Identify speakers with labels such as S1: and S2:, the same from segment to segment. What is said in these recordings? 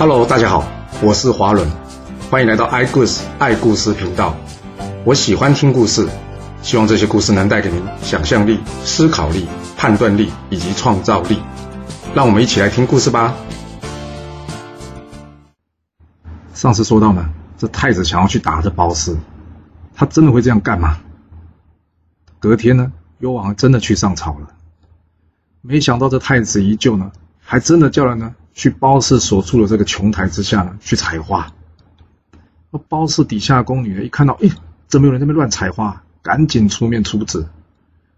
S1: Hello，大家好，我是华伦，欢迎来到爱故事爱故事频道。我喜欢听故事，希望这些故事能带给您想象力、思考力、判断力以及创造力。让我们一起来听故事吧。上次说到呢，这太子想要去打这褒姒，他真的会这样干吗？隔天呢，幽王真的去上朝了，没想到这太子依旧呢，还真的叫人呢去褒姒所住的这个琼台之下呢去采花。那褒姒底下宫女呢，一看到，哎，怎么有人在那乱采花？赶紧出面出旨，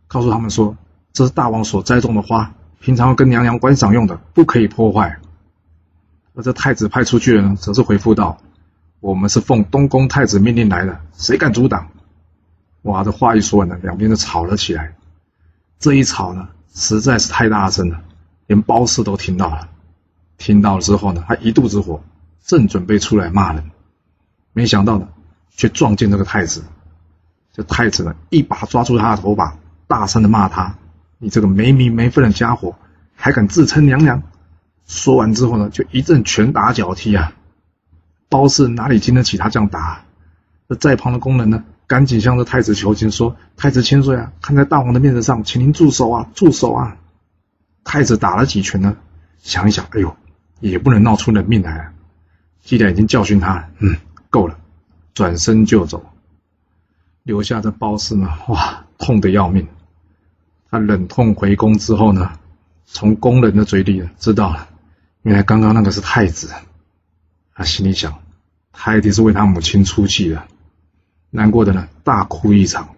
S1: 告诉他们说，这是大王所栽种的花。平常要跟娘娘观赏用的，不可以破坏。而这太子派出去的呢，则是回复道：“我们是奉东宫太子命令来的，谁敢阻挡？”哇，这话一说完呢，两边就吵了起来。这一吵呢，实在是太大声了，连褒姒都听到了。听到之后呢，他一肚子火，正准备出来骂人，没想到呢，却撞见这个太子。这太子呢，一把抓住他的头发，大声的骂他。你这个没名没分的家伙，还敢自称娘娘？说完之后呢，就一阵拳打脚踢啊！褒姒哪里经得起他这样打？这在旁的宫人呢，赶紧向着太子求情，说：“太子千岁啊，看在大王的面子上，请您住手啊，住手啊！”太子打了几拳呢，想一想，哎呦，也不能闹出人命来啊！既然已经教训他了，嗯，够了，转身就走，留下这褒姒呢，哇，痛得要命。他忍痛回宫之后呢，从宫人的嘴里知道了，原来刚刚那个是太子。他心里想，他一定是为他母亲出气了，难过的呢大哭一场。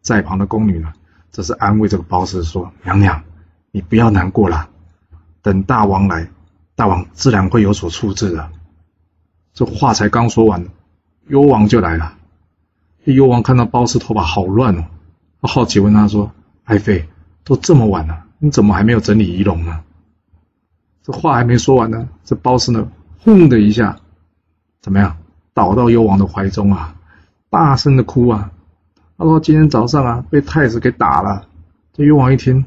S1: 在旁的宫女呢，则是安慰这个褒姒说：“娘娘，你不要难过了，等大王来，大王自然会有所处置的。”这话才刚说完，幽王就来了。幽王看到褒姒头发好乱哦，他好奇问他说。爱妃，都这么晚了，你怎么还没有整理仪容呢？这话还没说完呢，这褒姒呢，轰的一下，怎么样，倒到幽王的怀中啊，大声的哭啊。他说：“今天早上啊，被太子给打了。”这幽王一听，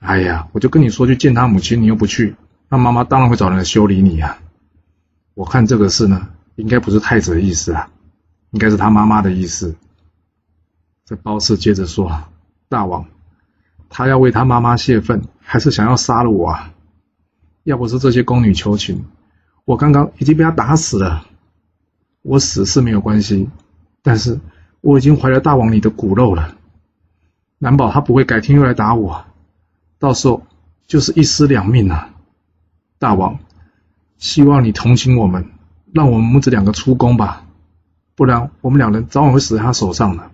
S1: 哎呀，我就跟你说去见他母亲，你又不去，那妈妈当然会找人来修理你啊。我看这个事呢，应该不是太子的意思啊，应该是他妈妈的意思。这褒姒接着说：“大王。”他要为他妈妈泄愤，还是想要杀了我啊？要不是这些宫女求情，我刚刚已经被他打死了。我死是没有关系，但是我已经怀了大王你的骨肉了，难保他不会改天又来打我，到时候就是一尸两命啊！大王，希望你同情我们，让我们母子两个出宫吧，不然我们两人早晚会死在他手上的。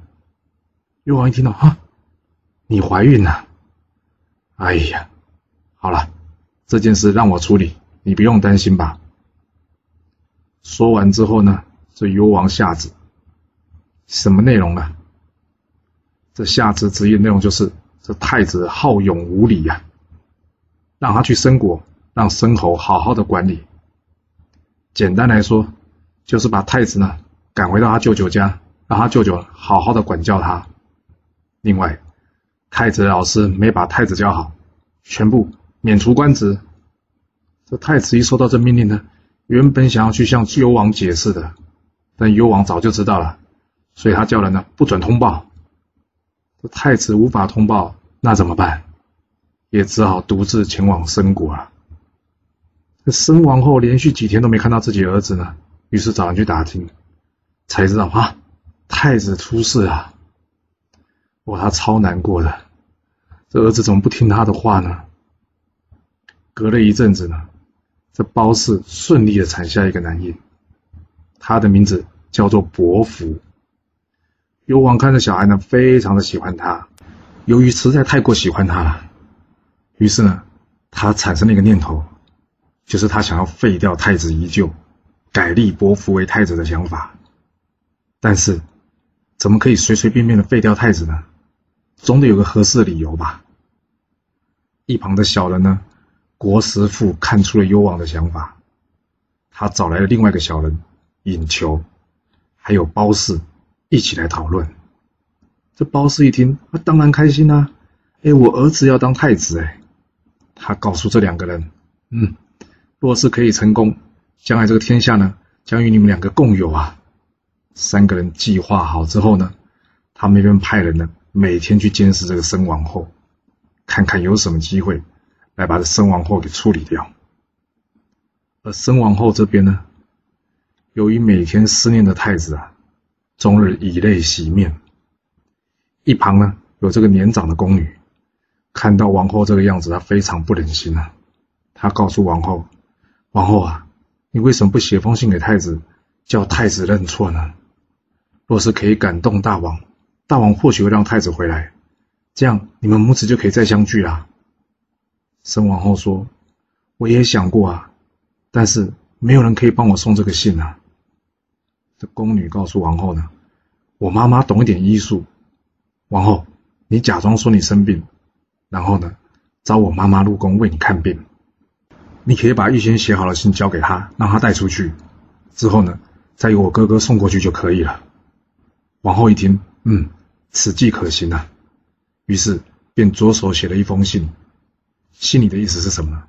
S1: 幽王一听到，哈。你怀孕了？哎呀，好了，这件事让我处理，你不用担心吧。说完之后呢，这幽王下旨，什么内容呢？这下旨旨意内容就是，这太子好勇无礼呀，让他去申国，让申侯好好的管理。简单来说，就是把太子呢赶回到他舅舅家，让他舅舅好好的管教他。另外。太子的老师没把太子教好，全部免除官职。这太子一收到这命令呢，原本想要去向幽王解释的，但幽王早就知道了，所以他叫人呢不准通报。这太子无法通报，那怎么办？也只好独自前往申国了。这申王后连续几天都没看到自己儿子呢，于是找人去打听，才知道啊，太子出事了。哇，他超难过的，这儿子怎么不听他的话呢？隔了一阵子呢，这褒姒顺利的产下一个男婴，他的名字叫做伯服。幽王看着小孩呢，非常的喜欢他，由于实在太过喜欢他了，于是呢，他产生了一个念头，就是他想要废掉太子依旧，改立伯服为太子的想法。但是，怎么可以随随便便的废掉太子呢？总得有个合适的理由吧。一旁的小人呢，国师傅看出了幽王的想法，他找来了另外一个小人尹求，还有褒姒一起来讨论。这褒姒一听，他当然开心啦！哎，我儿子要当太子哎！他告诉这两个人，嗯，若是可以成功，将来这个天下呢，将与你们两个共有啊。三个人计划好之后呢，他们那边派人呢，每天去监视这个生王后，看看有什么机会来把这生王后给处理掉。而生王后这边呢，由于每天思念的太子啊，终日以泪洗面。一旁呢，有这个年长的宫女，看到王后这个样子，她非常不忍心啊。她告诉王后：“王后啊，你为什么不写封信给太子，叫太子认错呢？”若是可以感动大王，大王或许会让太子回来，这样你们母子就可以再相聚啦。生王后说：“我也想过啊，但是没有人可以帮我送这个信啊。”这宫女告诉王后呢：“我妈妈懂一点医术，王后，你假装说你生病，然后呢，找我妈妈入宫为你看病。你可以把预先写好的信交给他，让他带出去，之后呢，再由我哥哥送过去就可以了。”王后一听，嗯，此计可行啊，于是便着手写了一封信。信里的意思是什么呢？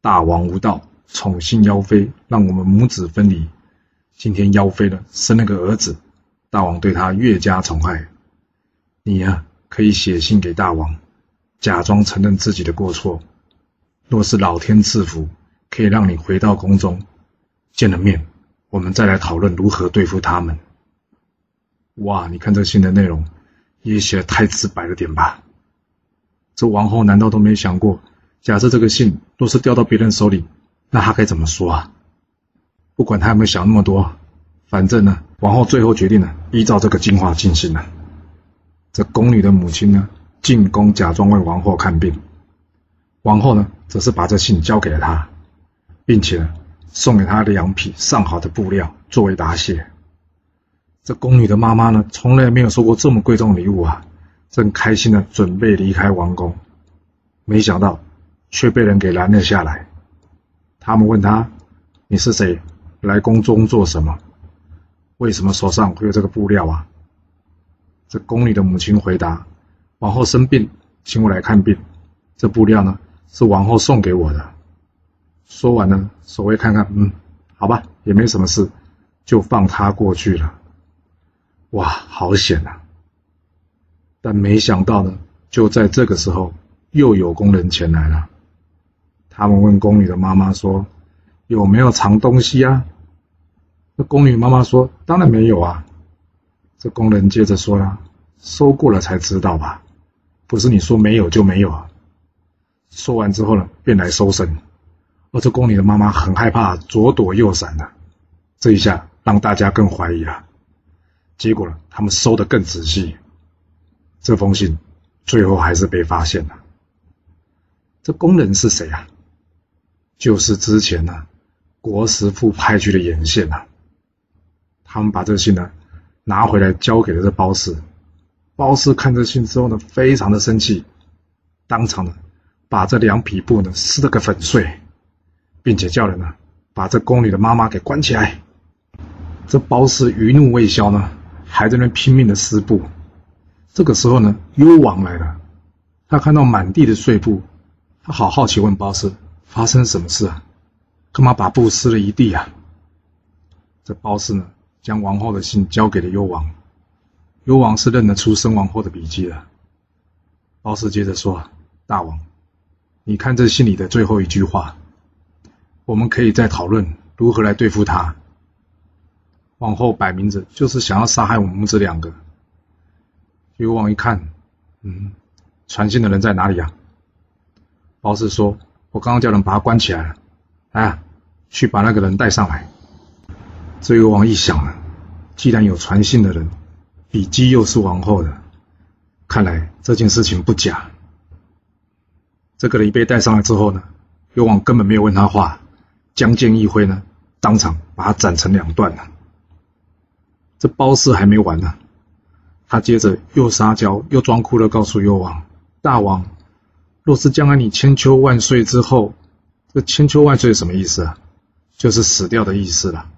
S1: 大王无道，宠幸妖妃，让我们母子分离。今天妖妃呢生了个儿子，大王对他越加宠爱。你呀，可以写信给大王，假装承认自己的过错。若是老天赐福，可以让你回到宫中，见了面，我们再来讨论如何对付他们。哇，你看这信的内容，也写的太直白了点吧？这王后难道都没想过，假设这个信若是掉到别人手里，那她该怎么说啊？不管她有没有想那么多，反正呢，王后最后决定了依照这个计划进行了。这宫女的母亲呢，进宫假装为王后看病，王后呢，则是把这信交给了他，并且送给他两匹上好的布料作为答谢。这宫女的妈妈呢，从来没有收过这么贵重的礼物啊！正开心的准备离开王宫，没想到却被人给拦了下来。他们问他：“你是谁？来宫中做什么？为什么手上会有这个布料啊？”这宫女的母亲回答：“王后生病，请我来看病。这布料呢，是王后送给我的。”说完呢，守卫看看，嗯，好吧，也没什么事，就放他过去了。哇，好险呐！但没想到呢，就在这个时候，又有工人前来了。他们问宫女的妈妈说：“有没有藏东西啊？”那宫女妈妈说：“当然没有啊。”这工人接着说了：“收过了才知道吧？不是你说没有就没有啊？”说完之后呢，便来搜身。而这宫女的妈妈很害怕，左躲右闪的。这一下让大家更怀疑了。结果呢，他们搜的更仔细，这封信最后还是被发现了。这工人是谁啊？就是之前呢，国师傅派去的眼线啊。他们把这信呢拿回来交给了这包氏，包氏看这信之后呢，非常的生气，当场呢把这两匹布呢撕了个粉碎，并且叫人呢把这宫女的妈妈给关起来。这包氏余怒未消呢。还在那拼命的撕布，这个时候呢，幽王来了。他看到满地的碎布，他好好奇问包氏：“发生什么事啊？干嘛把布撕了一地啊？”这包氏呢，将王后的信交给了幽王。幽王是认得出生王后的笔迹的。包氏接着说：“大王，你看这信里的最后一句话，我们可以再讨论如何来对付他。”王后摆明着就是想要杀害我们母子两个。幽王一看，嗯，传信的人在哪里啊？包氏说：“我刚刚叫人把他关起来了。”哎，去把那个人带上来。这幽王一想呢，既然有传信的人，笔迹又是王后的，看来这件事情不假。这个人被带上来之后呢，幽王根本没有问他话，将剑一挥呢，当场把他斩成两段了。这包氏还没完呢，他接着又撒娇又装哭的告诉幽王：“大王，若是将来你千秋万岁之后，这千秋万岁什么意思啊？就是死掉的意思了。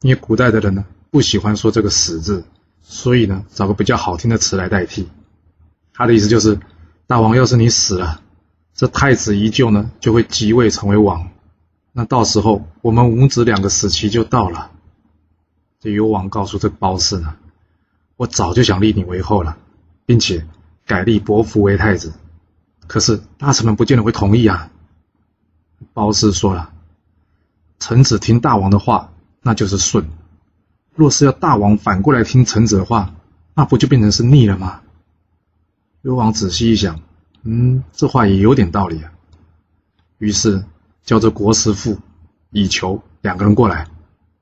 S1: 因为古代的人呢不喜欢说这个死字，所以呢找个比较好听的词来代替。他的意思就是，大王要是你死了，这太子依旧呢就会即位成为王，那到时候我们五子两个死期就到了。这幽王告诉这褒姒呢，我早就想立你为后了，并且改立伯服为太子，可是大臣们不见得会同意啊。褒姒说了，臣子听大王的话，那就是顺；若是要大王反过来听臣子的话，那不就变成是逆了吗？幽王仔细一想，嗯，这话也有点道理啊。于是叫这国师傅、以求两个人过来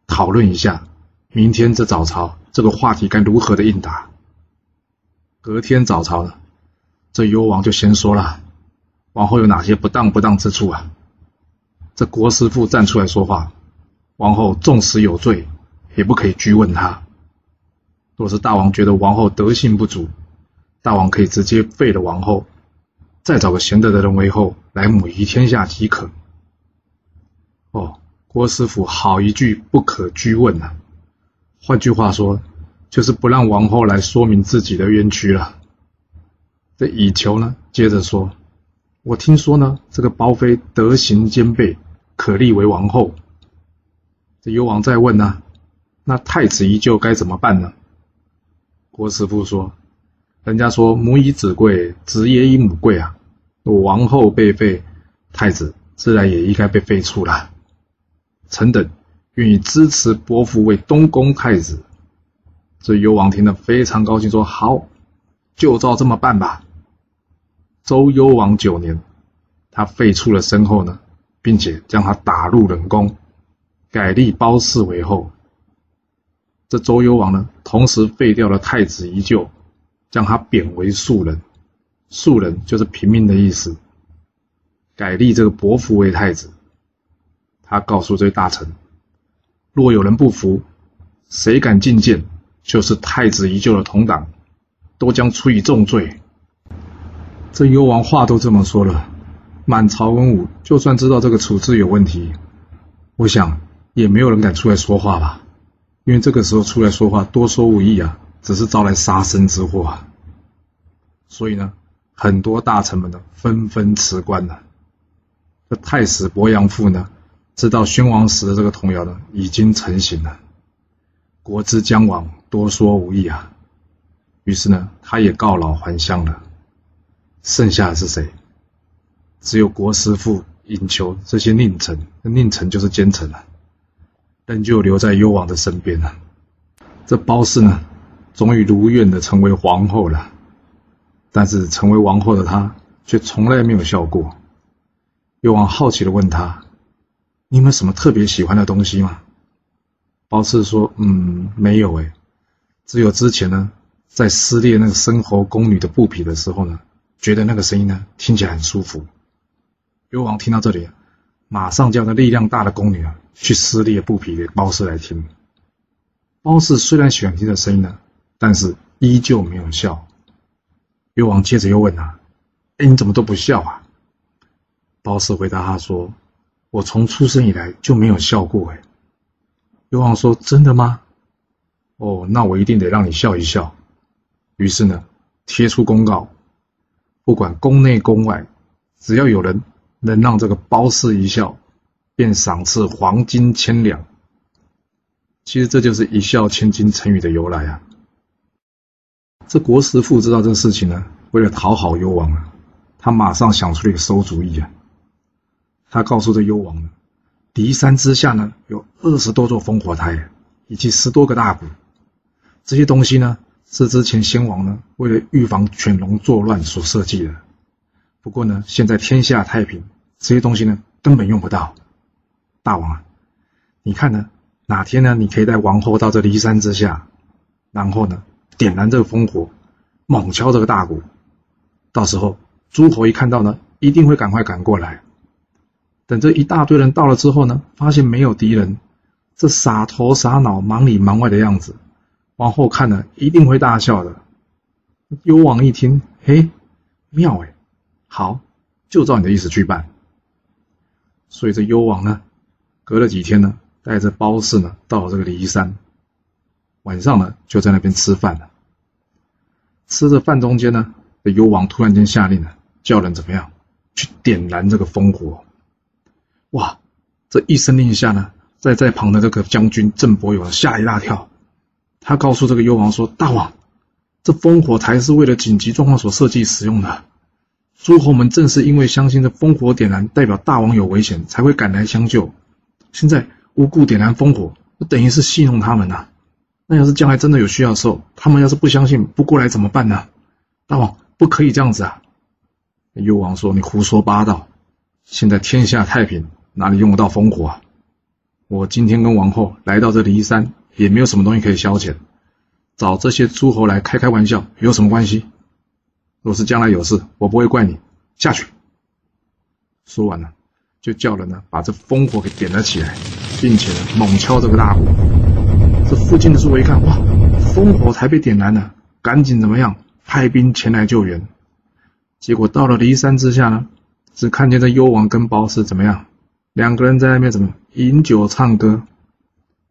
S1: 讨论一下。明天这早朝，这个话题该如何的应答？隔天早朝呢，这幽王就先说了，王后有哪些不当不当之处啊？这国师傅站出来说话，王后纵使有罪，也不可以拘问他。若是大王觉得王后德性不足，大王可以直接废了王后，再找个贤德的人为后，来母仪天下即可。哦，郭师傅好一句不可拘问呐！换句话说，就是不让王后来说明自己的冤屈了。这以求呢，接着说：“我听说呢，这个包妃德行兼备，可立为王后。”这幽王再问呢：“那太子依旧该怎么办呢？”郭师傅说：“人家说母以子贵，子也以母贵啊。王后被废，太子自然也应该被废除了。臣等。”愿意支持伯父为东宫太子，这幽王听了非常高兴，说：“好，就照这么办吧。”周幽王九年，他废黜了身后呢，并且将他打入冷宫，改立褒姒为后。这周幽王呢，同时废掉了太子依旧，将他贬为庶人，庶人就是平民的意思，改立这个伯服为太子。他告诉这位大臣。若有人不服，谁敢进谏，就是太子依旧的同党，都将处以重罪。这幽王话都这么说了，满朝文武就算知道这个处置有问题，我想也没有人敢出来说话吧，因为这个时候出来说话多说无益啊，只是招来杀身之祸啊。所以呢，很多大臣们呢纷纷辞官了。这太史伯阳父呢？知道宣王时的这个童谣呢，已经成型了。国之将亡，多说无益啊。于是呢，他也告老还乡了。剩下的是谁？只有国师傅、尹求这些佞臣，那佞臣就是奸臣了，仍旧留在幽王的身边了。这褒姒呢，终于如愿的成为皇后了。但是成为王后的她，却从来没有笑过。幽王好奇的问她。你有没有什么特别喜欢的东西吗？褒姒说：“嗯，没有诶，只有之前呢，在撕裂那个申侯宫女的布匹的时候呢，觉得那个声音呢听起来很舒服。”幽王听到这里，马上叫那力量大的宫女啊去撕裂布匹给褒姒来听。褒姒虽然喜欢听的声音呢，但是依旧没有笑。幽王接着又问他：“哎，你怎么都不笑啊？”包氏回答他说。我从出生以来就没有笑过哎。幽王说：“真的吗？哦，那我一定得让你笑一笑。”于是呢，贴出公告，不管宫内宫外，只要有人能让这个包氏一笑，便赏赐黄金千两。其实这就是“一笑千金”成语的由来啊。这国师傅知道这事情呢，为了讨好幽王啊，他马上想出了一个馊主意啊。他告诉这幽王呢，骊山之下呢有二十多座烽火台，以及十多个大鼓。这些东西呢是之前先王呢为了预防犬戎作乱所设计的。不过呢，现在天下太平，这些东西呢根本用不到。大王啊，你看呢，哪天呢你可以带王后到这骊山之下，然后呢点燃这个烽火，猛敲这个大鼓。到时候诸侯一看到呢，一定会赶快赶过来。等这一大堆人到了之后呢，发现没有敌人，这傻头傻脑、忙里忙外的样子，往后看了一定会大笑的。幽王一听，嘿，妙哎，好，就照你的意思去办。所以这幽王呢，隔了几天呢，带着褒姒呢，到了这个骊山，晚上呢，就在那边吃饭了。吃着饭中间呢，这幽王突然间下令了，叫人怎么样，去点燃这个烽火。哇，这一声令下呢，在在旁的这个将军郑伯勇吓一大跳。他告诉这个幽王说：“大王，这烽火台是为了紧急状况所设计使用的。诸侯们正是因为相信这烽火点燃代表大王有危险，才会赶来相救。现在无故点燃烽火，那等于是戏弄他们呐。那要是将来真的有需要的时候，他们要是不相信不过来怎么办呢？大王不可以这样子啊！”幽王说：“你胡说八道！现在天下太平，哪里用得到烽火啊？我今天跟王后来到这骊山。”也没有什么东西可以消遣，找这些诸侯来开开玩笑有什么关系？若是将来有事，我不会怪你。下去。说完了，就叫人呢把这烽火给点了起来，并且猛敲这个大鼓。这附近的诸位一看，哇，烽火台被点燃了，赶紧怎么样派兵前来救援。结果到了骊山之下呢，只看见这幽王跟褒姒怎么样，两个人在那边怎么饮酒唱歌。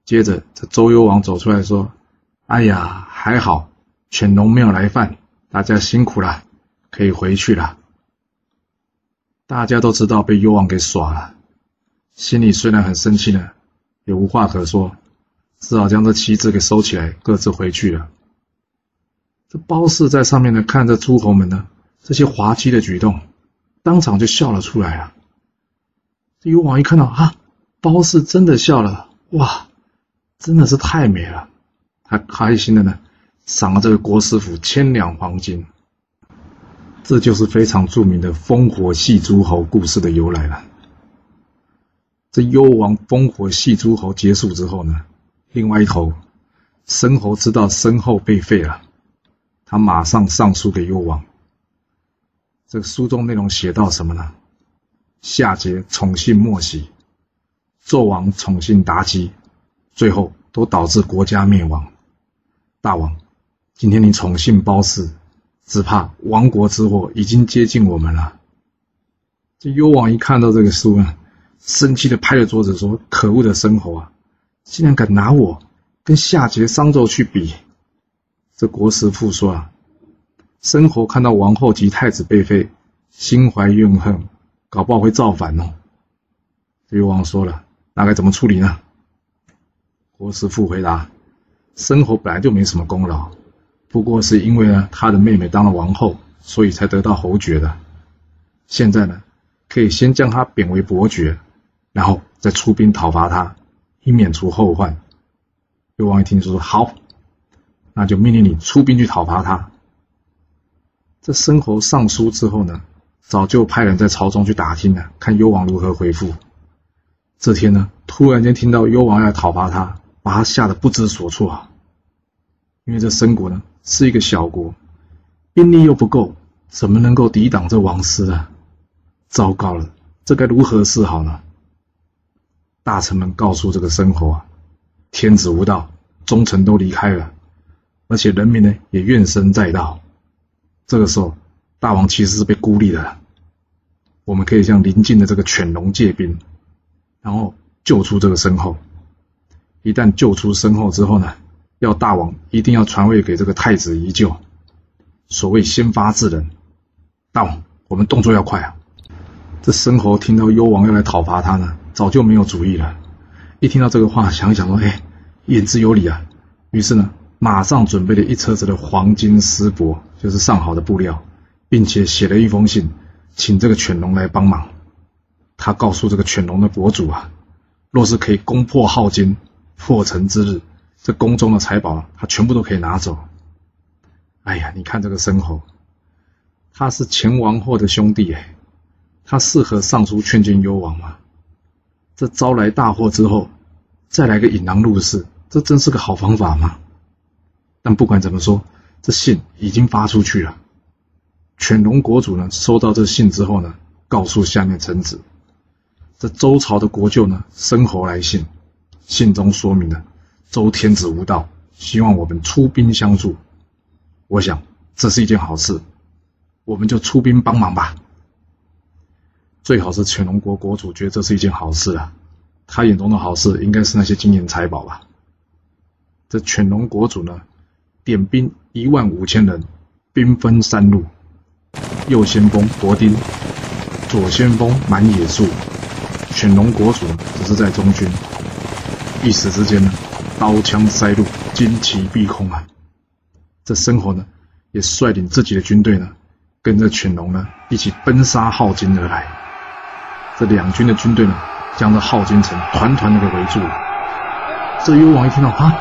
S1: 接着，这周幽王走出来说：“哎呀，还好，犬戎没有来犯，大家辛苦了，可以回去了。”大家都知道被幽王给耍了，心里虽然很生气呢，也无话可说，只好将这旗帜给收起来，各自回去了。这包氏在上面呢，看着诸侯们呢这些滑稽的举动，当场就笑了出来啊。这幽王一看到啊，包氏真的笑了，哇！真的是太美了，他开心的呢，赏了这个国师府千两黄金。这就是非常著名的烽火戏诸侯故事的由来了。这幽王烽火戏诸侯结束之后呢，另外一头，申侯知道身后被废了，他马上上书给幽王。这个书中内容写到什么呢？夏桀宠信莫喜，纣王宠信妲己。最后都导致国家灭亡。大王，今天你宠幸褒姒，只怕亡国之祸已经接近我们了。这幽王一看到这个书啊，生气的拍着桌子说：“可恶的申侯啊，竟然敢拿我跟夏桀、商纣去比！”这国师父说啊，申侯看到王后及太子被废，心怀怨恨，搞不好会造反哦。幽王说了，那该怎么处理呢？国师父回答：“申侯本来就没什么功劳，不过是因为呢他的妹妹当了王后，所以才得到侯爵的。现在呢，可以先将他贬为伯爵，然后再出兵讨伐他，以免除后患。”幽王一听就说好，那就命令你出兵去讨伐他。这申侯上书之后呢，早就派人在朝中去打听了，看幽王如何回复。这天呢，突然间听到幽王要讨伐他。把他吓得不知所措啊！因为这申国呢是一个小国，兵力又不够，怎么能够抵挡这王师啊？糟糕了，这该如何是好呢？大臣们告诉这个申侯啊，天子无道，忠臣都离开了，而且人民呢也怨声载道。这个时候，大王其实是被孤立的。我们可以向邻近的这个犬戎借兵，然后救出这个申侯。一旦救出身后之后呢，要大王一定要传位给这个太子宜臼。所谓先发制人，大王，我们动作要快啊！这申侯听到幽王要来讨伐他呢，早就没有主意了。一听到这个话，想一想说：“哎，言之有理啊！”于是呢，马上准备了一车子的黄金丝帛，就是上好的布料，并且写了一封信，请这个犬戎来帮忙。他告诉这个犬戎的国主啊，若是可以攻破镐京。破城之日，这宫中的财宝，他全部都可以拿走。哎呀，你看这个申侯，他是前王后的兄弟哎，他适合上书劝谏幽王吗？这招来大祸之后，再来个引狼入室，这真是个好方法吗？但不管怎么说，这信已经发出去了。犬戎国主呢，收到这信之后呢，告诉下面臣子，这周朝的国舅呢，申侯来信。信中说明了周天子无道，希望我们出兵相助。我想这是一件好事，我们就出兵帮忙吧。最好是犬龙国国主觉得这是一件好事啊，他眼中的好事应该是那些金银财宝吧。这犬龙国主呢，点兵一万五千人，兵分三路：右先锋伯丁，左先锋满野树，犬龙国主只是在中军，一时之间呢，刀枪塞入，旌旗蔽空啊！这申侯呢，也率领自己的军队呢，跟着犬龙呢一起奔杀镐京而来。这两军的军队呢，将这镐京城团团的给围住了。这幽王一听到啊，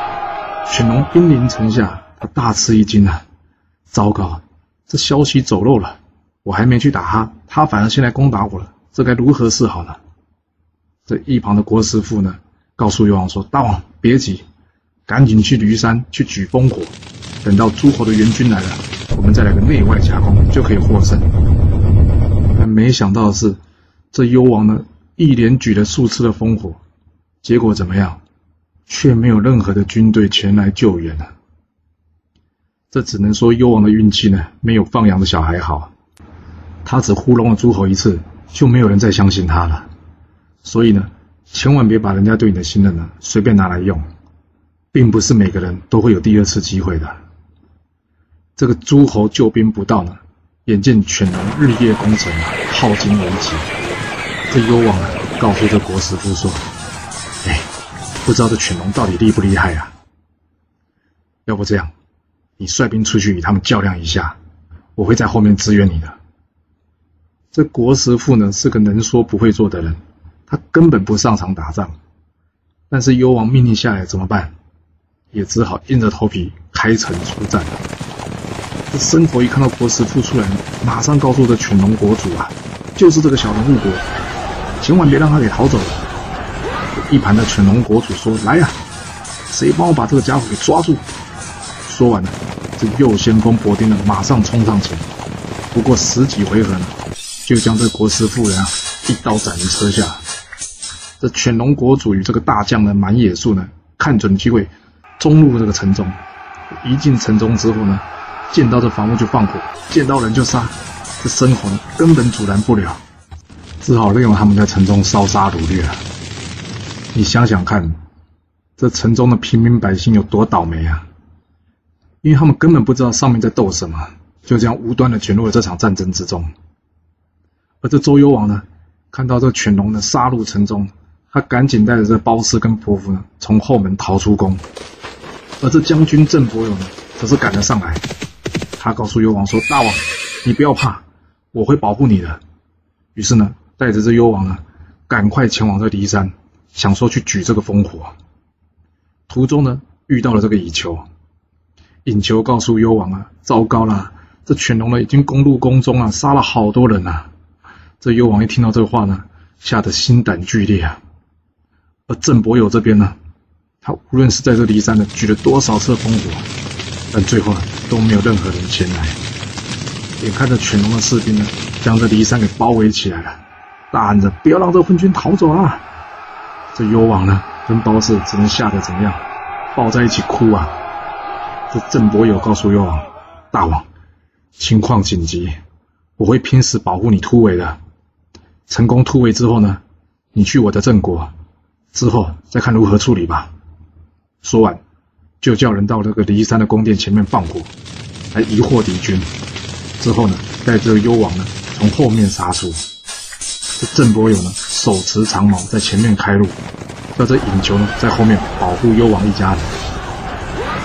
S1: 犬龙兵临城下，他大吃一惊啊！糟糕，这消息走漏了，我还没去打他，他反而先来攻打我了，这该如何是好呢？这一旁的国师傅呢，告诉幽王说：“大王别急，赶紧去骊山去举烽火，等到诸侯的援军来了，我们再来个内外夹攻，就可以获胜。”但没想到的是，这幽王呢，一连举了数次的烽火，结果怎么样？却没有任何的军队前来救援了。这只能说幽王的运气呢，没有放羊的小孩好。他只糊弄了诸侯一次，就没有人再相信他了。所以呢，千万别把人家对你的信任呢随便拿来用，并不是每个人都会有第二次机会的。这个诸侯救兵不到呢，眼见犬戎日夜攻城，耗尽为止。这幽王呢，告诉这国师傅说：“哎，不知道这犬戎到底厉不厉害呀？要不这样，你率兵出去与他们较量一下，我会在后面支援你的。”这国师傅呢，是个能说不会做的人。他根本不上场打仗，但是幽王命令下来怎么办？也只好硬着头皮开城出战。这申侯一看到国师傅出来，马上告诉这犬戎国主啊，就是这个小人误国，千万别让他给逃走了。一旁的犬戎国主说：“来呀，谁帮我把这个家伙给抓住？”说完了，这右先锋伯丁呢，马上冲上前，不过十几回合呢，就将这国师妇人啊一刀斩于车下。这犬戎国主与这个大将呢满野树呢，看准机会，冲入这个城中。一进城中之后呢，见到这房屋就放火，见到人就杀。这申侯根本阻拦不了，只好利用他们在城中烧杀掳掠了。你想想看，这城中的平民百姓有多倒霉啊！因为他们根本不知道上面在斗什么，就这样无端的卷入了这场战争之中。而这周幽王呢，看到这犬戎呢杀入城中。他赶紧带着这褒姒跟伯服呢，从后门逃出宫，而这将军郑伯友呢，则是赶了上来。他告诉幽王说：“大王，你不要怕，我会保护你的。”于是呢，带着这幽王呢，赶快前往这骊山，想说去举这个烽火。途中呢，遇到了这个乙求，尹求告诉幽王啊：“糟糕了，这犬戎呢，已经攻入宫中啊，杀了好多人啊！”这幽王一听到这话呢，吓得心胆俱裂啊。而郑伯友这边呢，他无论是在这骊山呢举了多少次烽火，但最后都没有任何人前来。眼看着犬戎的士兵呢将这骊山给包围起来了，大喊着不要让这昏君逃走啊！这幽王呢跟褒姒只能吓得怎么样，抱在一起哭啊！这郑伯友告诉幽王：“大王，情况紧急，我会拼死保护你突围的。成功突围之后呢，你去我的郑国。”之后再看如何处理吧。说完，就叫人到这个骊山的宫殿前面放火，来疑惑敌军。之后呢，带着幽王呢从后面杀出。这郑伯友呢手持长矛在前面开路，那这尹球呢在后面保护幽王一家人。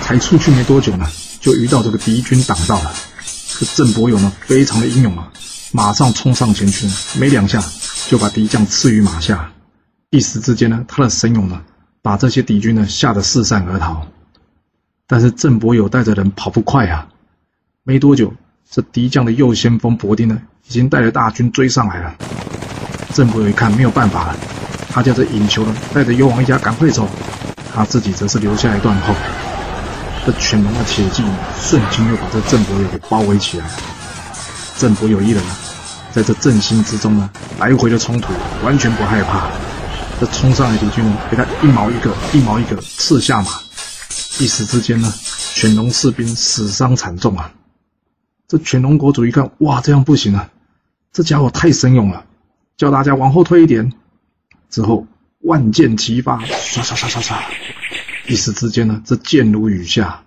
S1: 才出去没多久呢，就遇到这个敌军挡道了。这郑伯友呢非常的英勇啊，马上冲上前去，没两下就把敌将刺于马下。一时之间呢，他的神勇呢，把这些敌军呢吓得四散而逃。但是郑伯友带着人跑不快啊，没多久，这敌将的右先锋伯丁呢，已经带着大军追上来了。郑伯友一看没有办法了，他叫这尹求呢，带着幽王一家赶快走，他自己则是留下一段后。这犬戎的铁骑瞬间又把这郑伯友给包围起来。郑伯友一人呢，在这阵心之中呢，来回的冲突，完全不害怕。这冲上来敌军呢，给他一毛一个，一毛一个刺下马，一时之间呢，犬戎士兵死伤惨重啊！这犬戎国主一看，哇，这样不行啊！这家伙太神勇了，叫大家往后退一点。之后万箭齐发，唰唰唰唰唰，一时之间呢，这箭如雨下。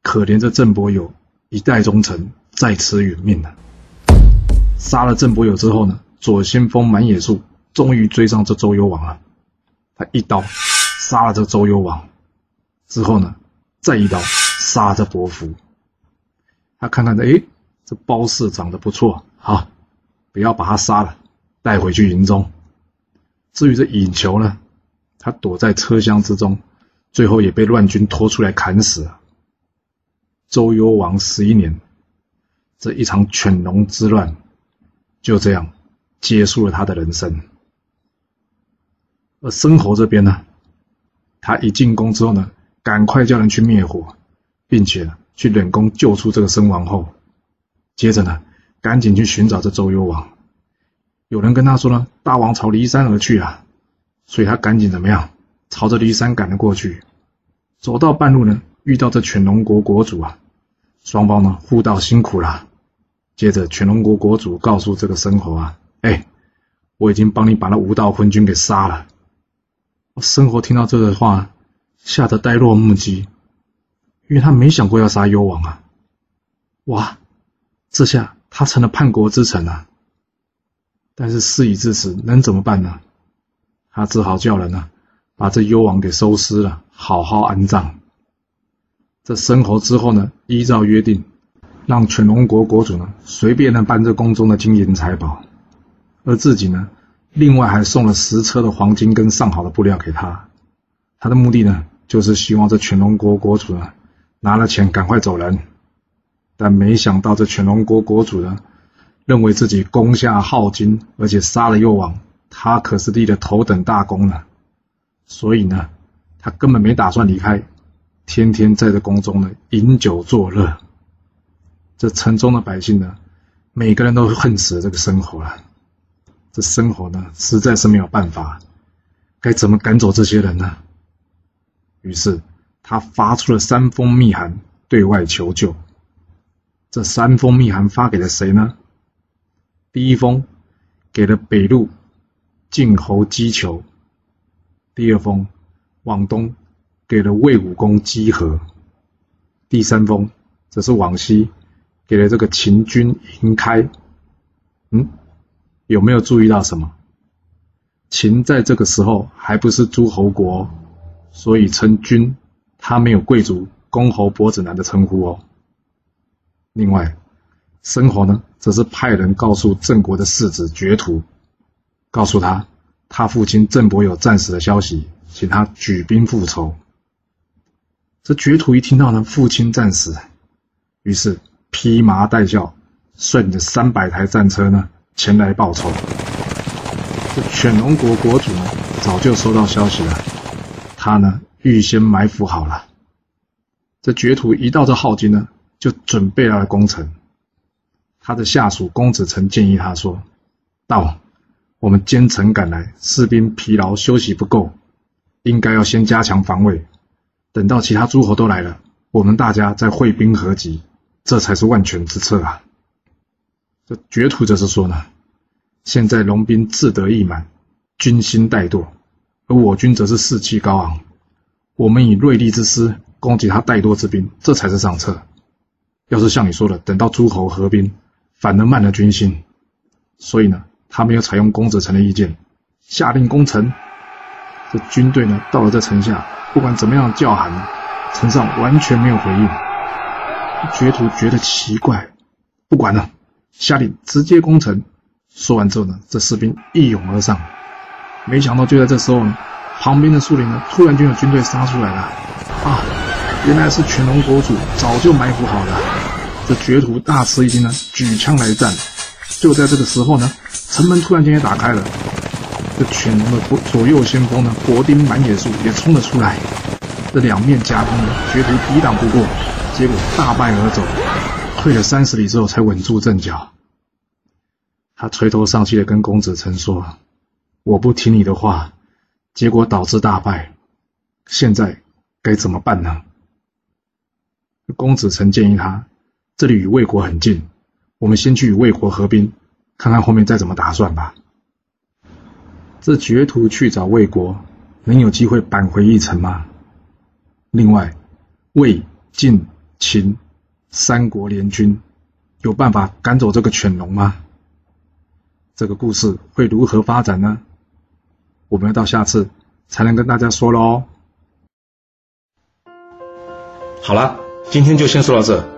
S1: 可怜这郑伯友一代忠臣在此殒命了。杀了郑伯友之后呢，左先锋满野树。终于追上这周幽王了。他一刀杀了这周幽王，之后呢，再一刀杀这伯服。他看看这，哎，这包氏长得不错，好，不要把他杀了，带回去营中。至于这尹球呢，他躲在车厢之中，最后也被乱军拖出来砍死了。周幽王十一年，这一场犬戎之乱就这样结束了他的人生。而申侯这边呢，他一进宫之后呢，赶快叫人去灭火，并且去冷宫救出这个申王后，接着呢，赶紧去寻找这周幽王。有人跟他说呢，大王朝骊山而去啊，所以他赶紧怎么样，朝着骊山赶了过去。走到半路呢。遇到这犬戎国国主啊，双方呢互道辛苦了。接着，犬戎国国主告诉这个申侯啊：“哎，我已经帮你把那无道昏君给杀了。”申侯听到这个话，吓得呆若木鸡，因为他没想过要杀幽王啊！哇，这下他成了叛国之臣啊！但是事已至此，能怎么办呢？他只好叫人呢，把这幽王给收尸了，好好安葬。这申侯之后呢，依照约定，让犬戎国国主呢随便的搬这宫中的金银财宝，而自己呢，另外还送了十车的黄金跟上好的布料给他。他的目的呢，就是希望这犬戎国国主呢拿了钱赶快走人。但没想到这犬戎国国主呢，认为自己攻下镐京，而且杀了幽王，他可是立了头等大功呢，所以呢，他根本没打算离开。天天在这宫中呢饮酒作乐，这城中的百姓呢，每个人都恨死这个申侯了。这申侯呢，实在是没有办法，该怎么赶走这些人呢？于是他发出了三封密函对外求救。这三封密函发给了谁呢？第一封给了北路晋侯姬求，第二封往东。给了魏武公姬和，第三封则是往西，给了这个秦军营开。嗯，有没有注意到什么？秦在这个时候还不是诸侯国，所以称君，他没有贵族公侯伯子男的称呼哦。另外，申侯呢，则是派人告诉郑国的世子绝土，告诉他他父亲郑伯有战死的消息，请他举兵复仇。这绝土一听到呢，父亲战死，于是披麻戴孝，率领着三百台战车呢前来报仇。这犬戎国国主呢，早就收到消息了，他呢预先埋伏好了。这绝土一到这镐京呢，就准备了攻城。他的下属公子曾建议他说：“道，我们兼程赶来，士兵疲劳休息不够，应该要先加强防卫。”等到其他诸侯都来了，我们大家再会兵合集，这才是万全之策啊！这绝土则是说呢，现在龙兵志得意满，军心怠惰，而我军则是士气高昂，我们以锐利之师攻击他怠惰之兵，这才是上策。要是像你说的，等到诸侯合兵，反而慢了军心，所以呢，他没有采用公子成的意见，下令攻城。这军队呢，到了这城下。不管怎么样叫喊，城上完全没有回应。绝土觉得奇怪，不管了，下令直接攻城。说完之后呢，这士兵一涌而上。没想到就在这时候呢，旁边的树林呢，突然就有军队杀出来了。啊，原来是犬戎国主早就埋伏好了。这绝土大吃一惊呢，举枪来战。就在这个时候呢，城门突然间也打开了。这犬戎的左左右先锋呢，国丁满野树也冲了出来，这两面夹攻呢，绝对抵挡不过，结果大败而走，退了三十里之后才稳住阵脚。他垂头丧气的跟公子成说：“我不听你的话，结果导致大败，现在该怎么办呢？”公子成建议他：“这里与魏国很近，我们先去与魏国合兵，看看后面再怎么打算吧。”这绝土去找魏国，能有机会扳回一城吗？另外，魏、晋、秦三国联军有办法赶走这个犬戎吗？这个故事会如何发展呢？我们要到下次才能跟大家说了哦。好了，今天就先说到这。